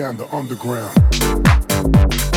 Understand the underground.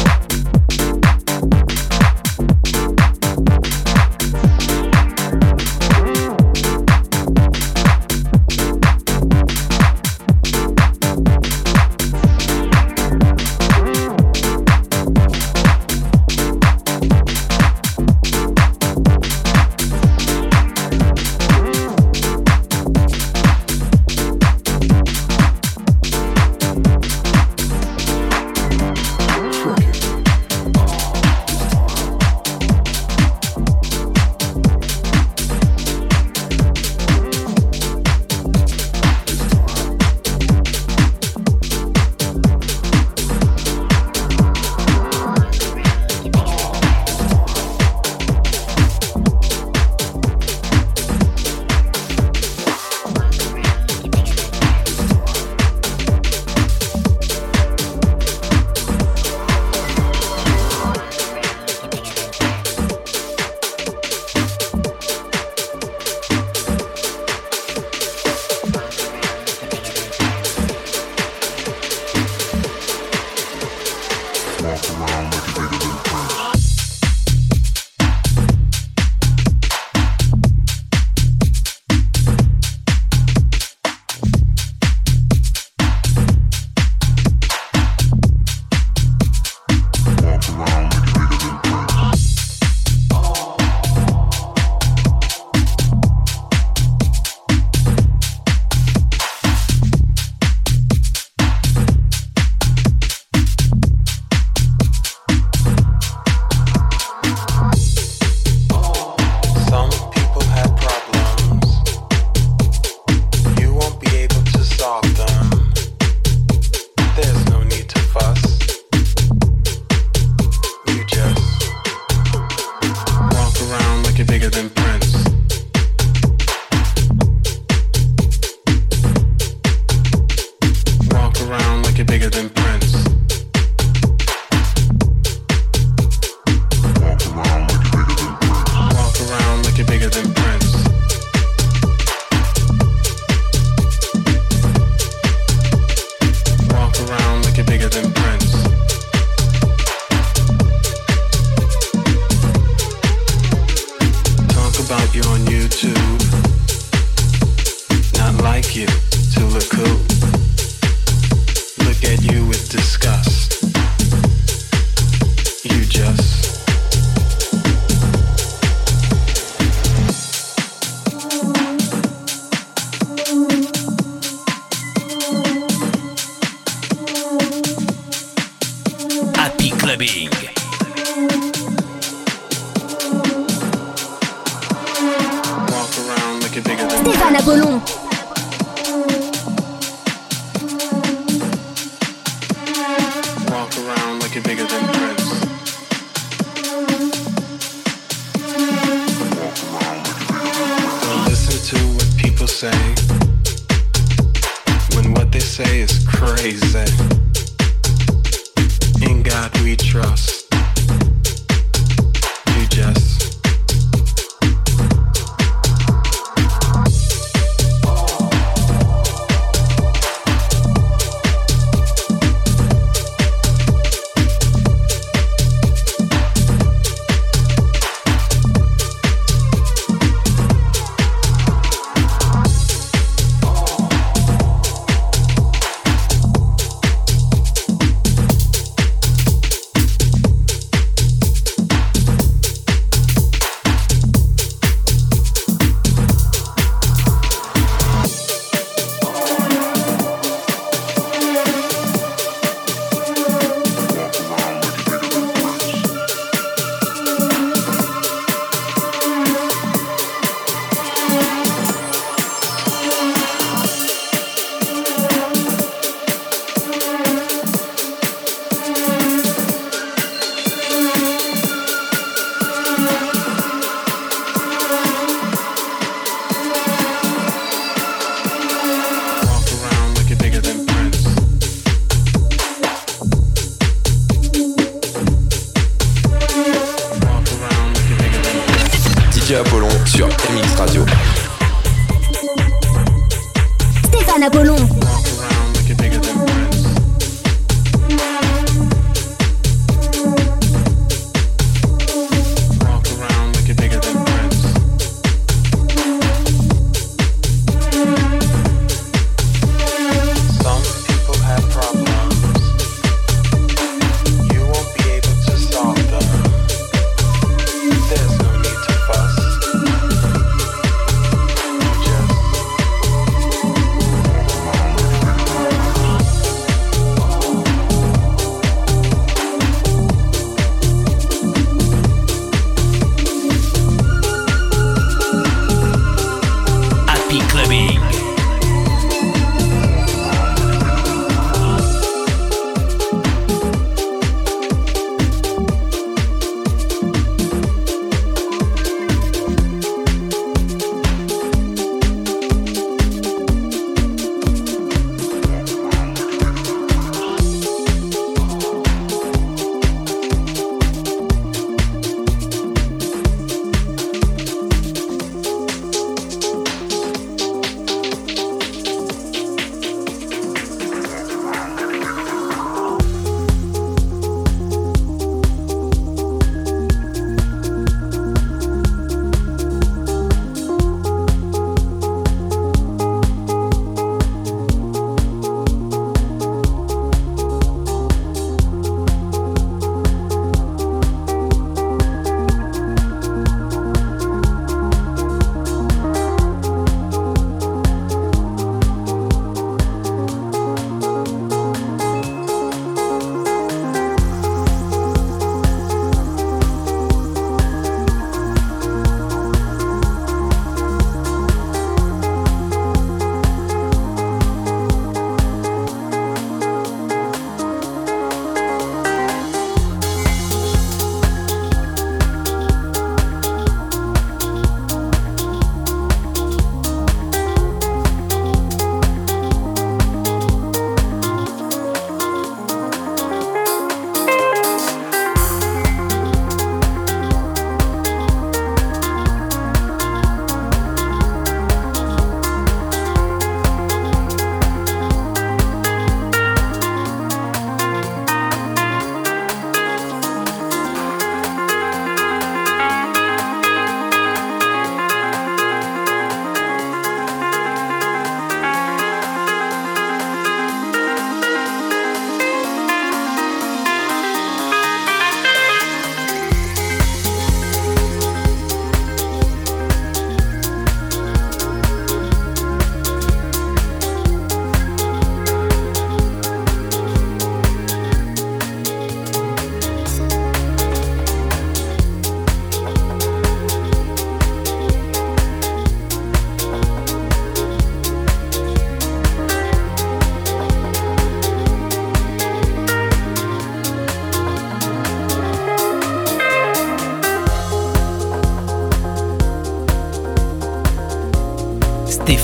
God we trust.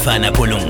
Savane Apollon.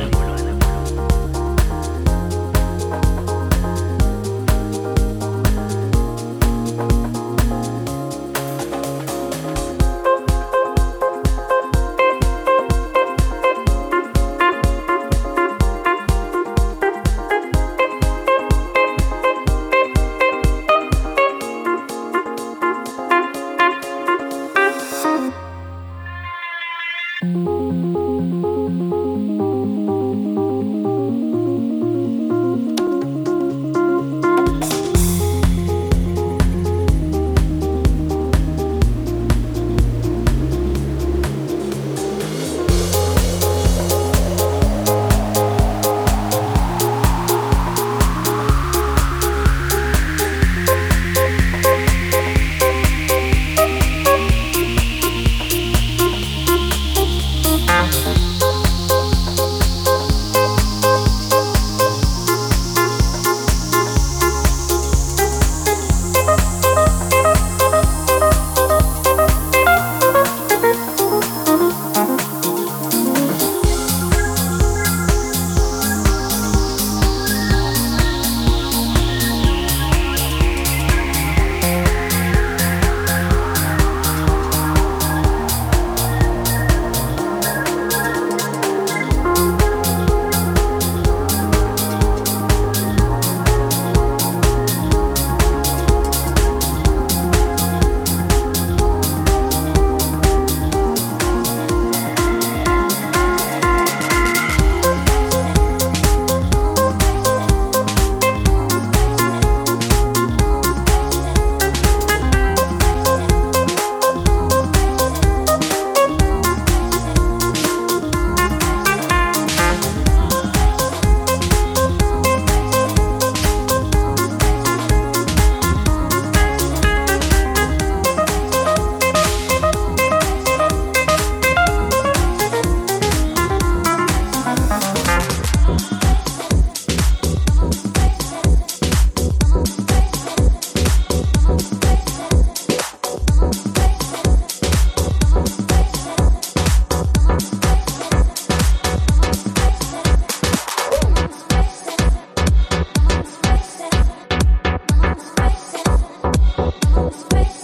Apollon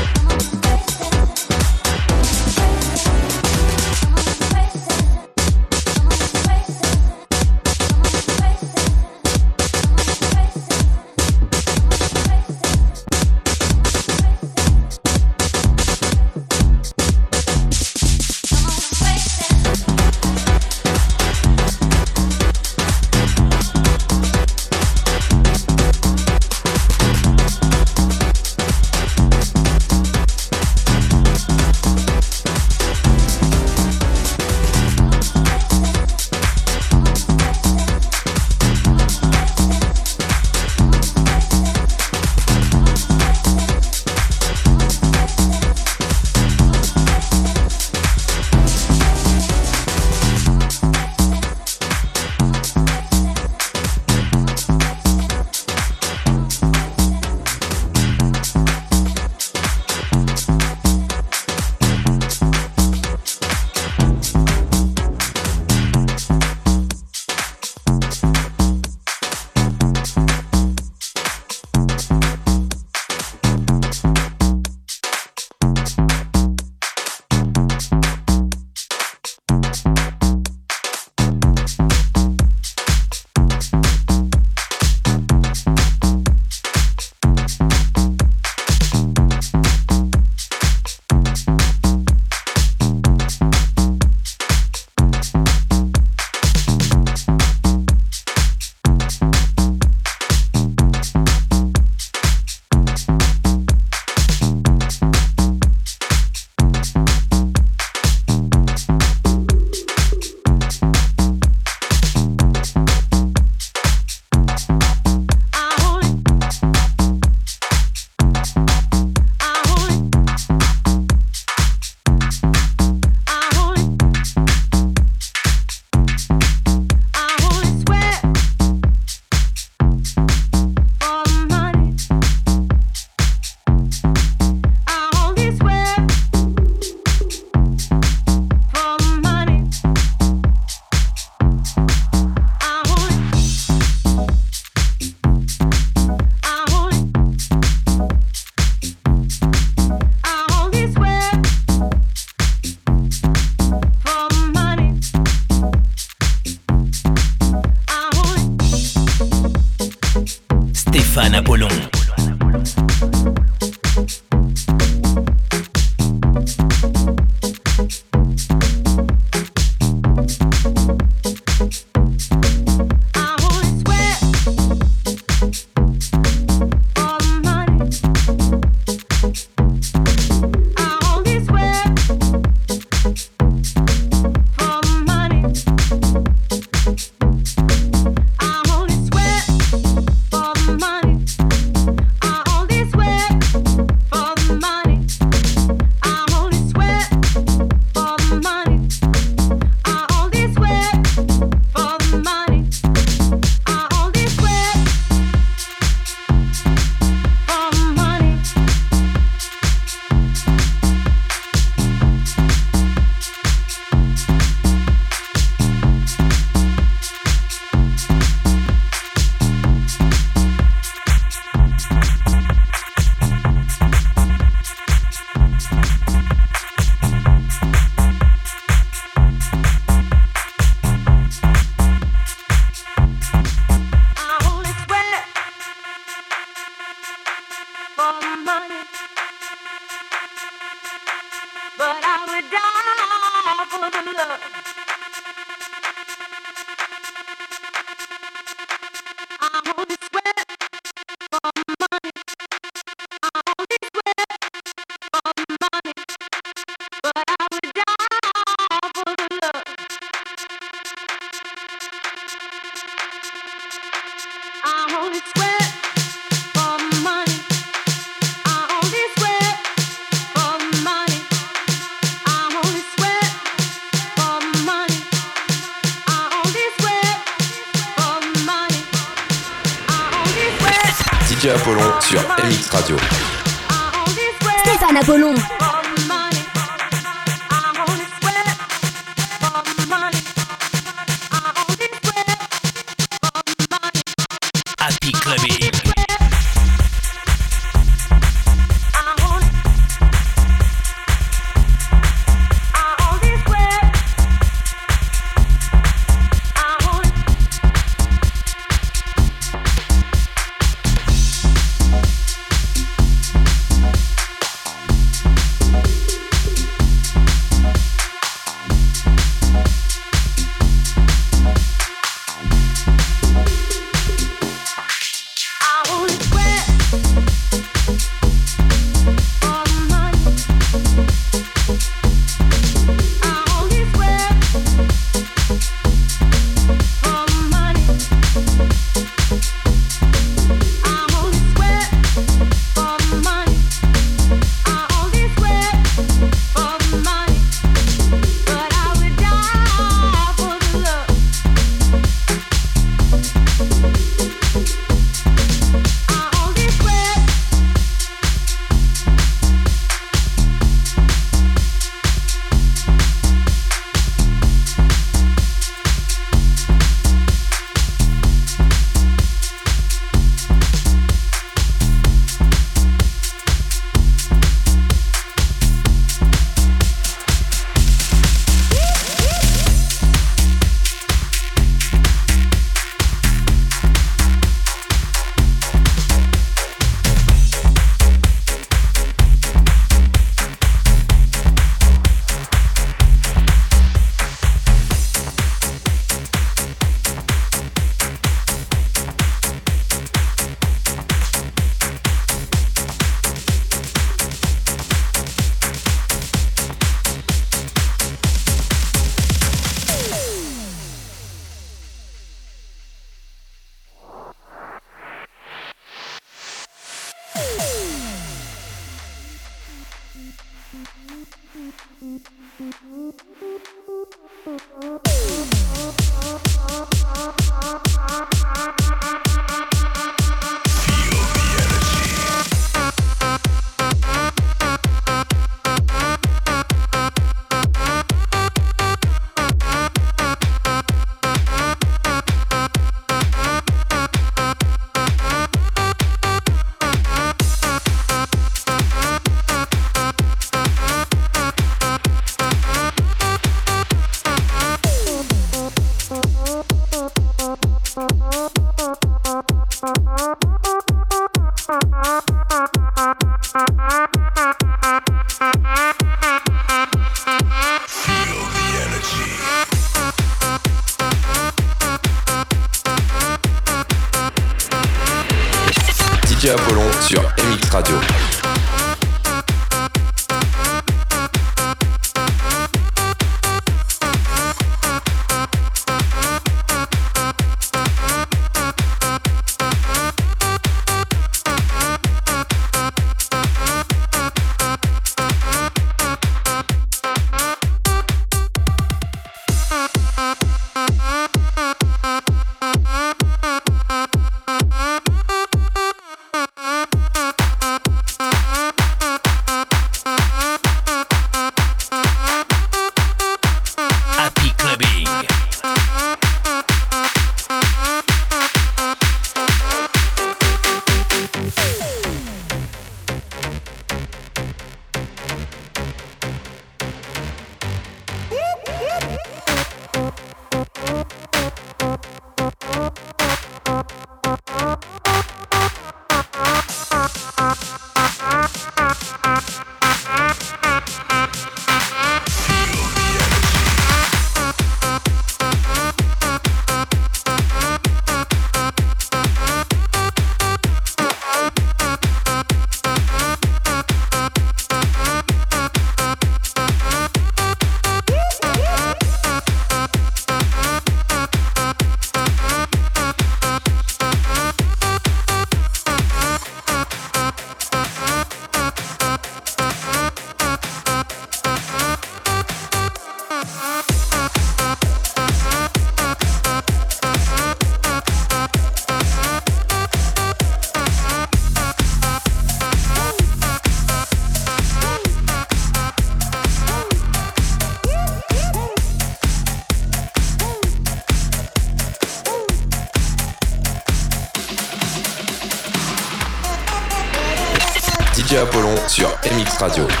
Radio.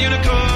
Unicorn,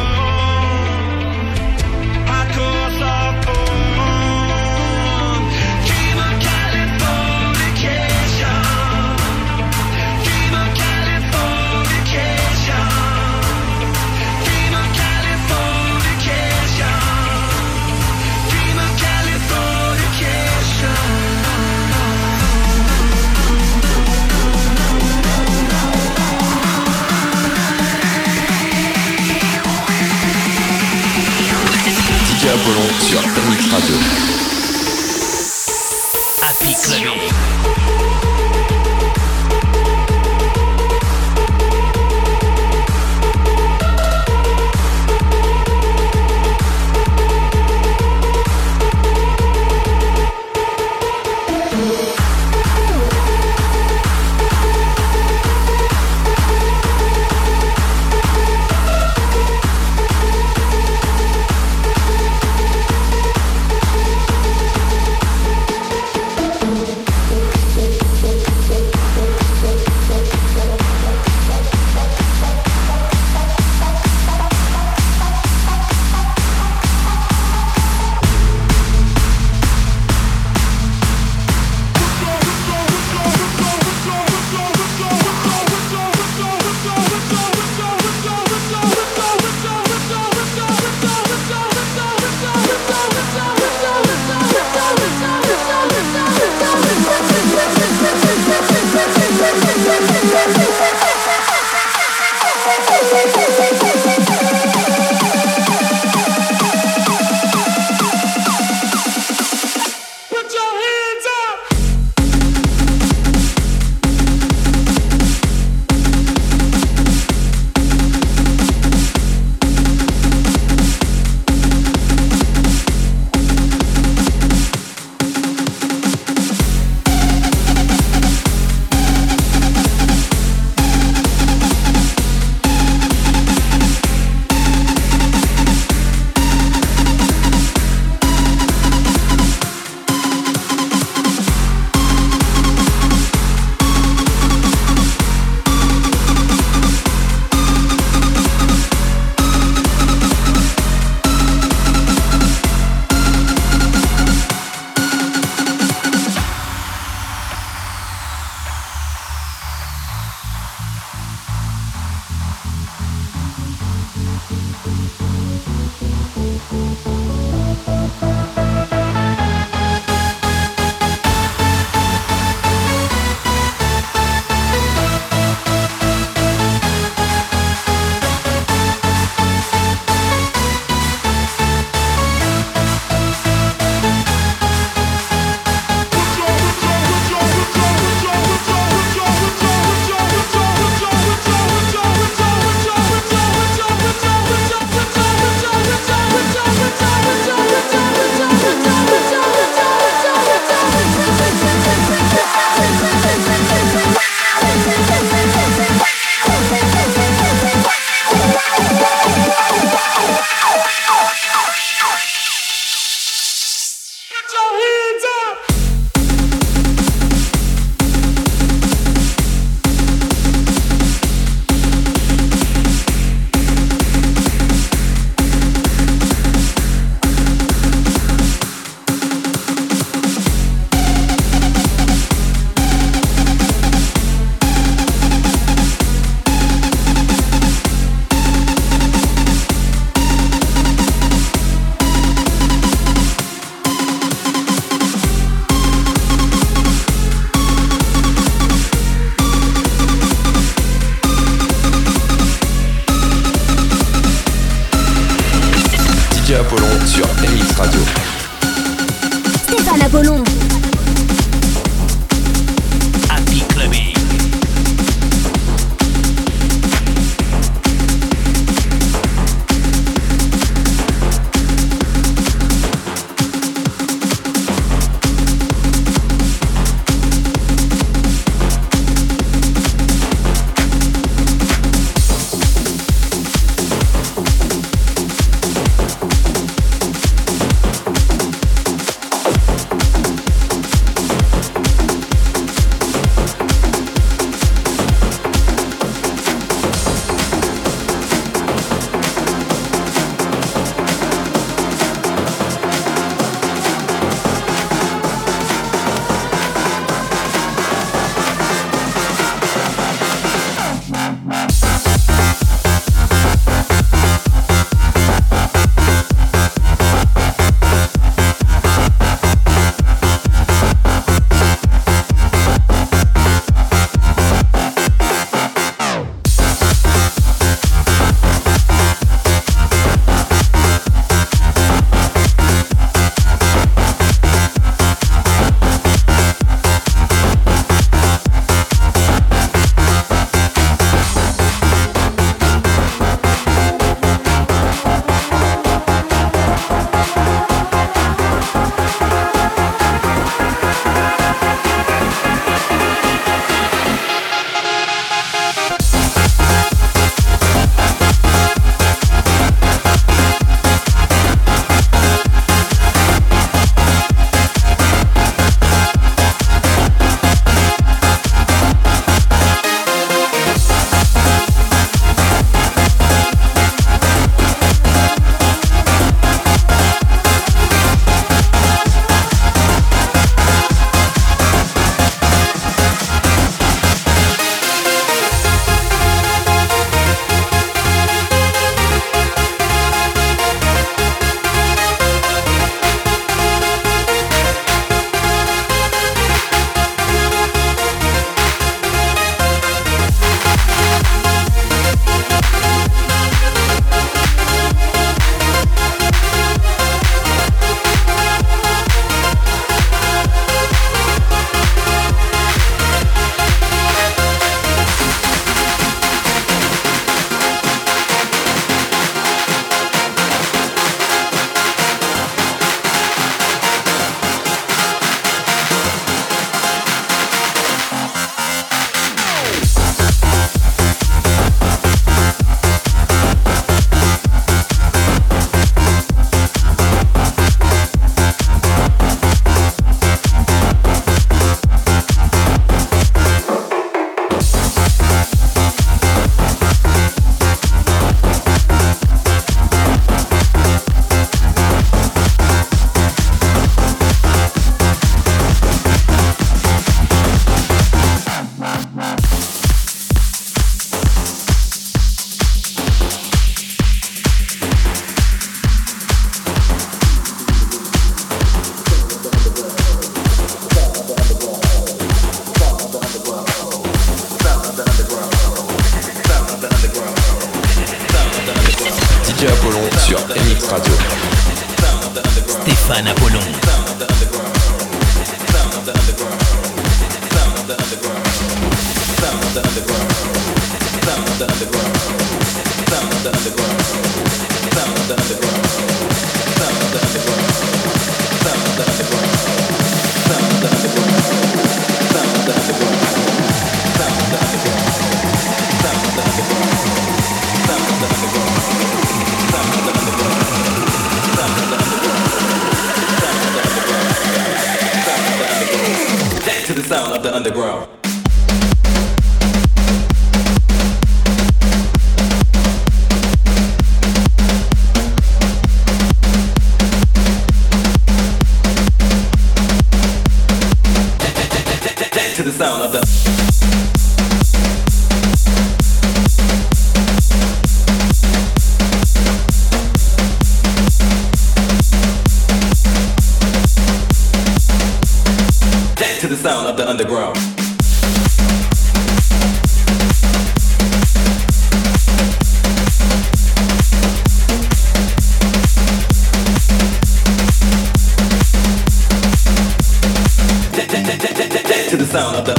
sound of the.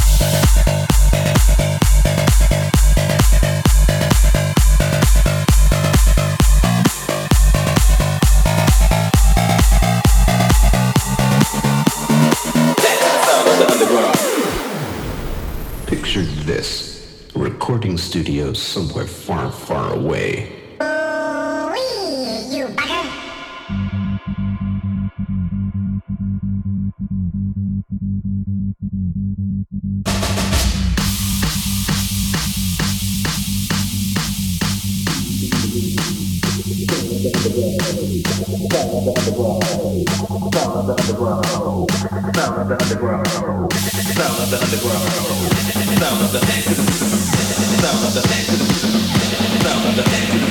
Picture this recording studio somewhere far, far away. Dance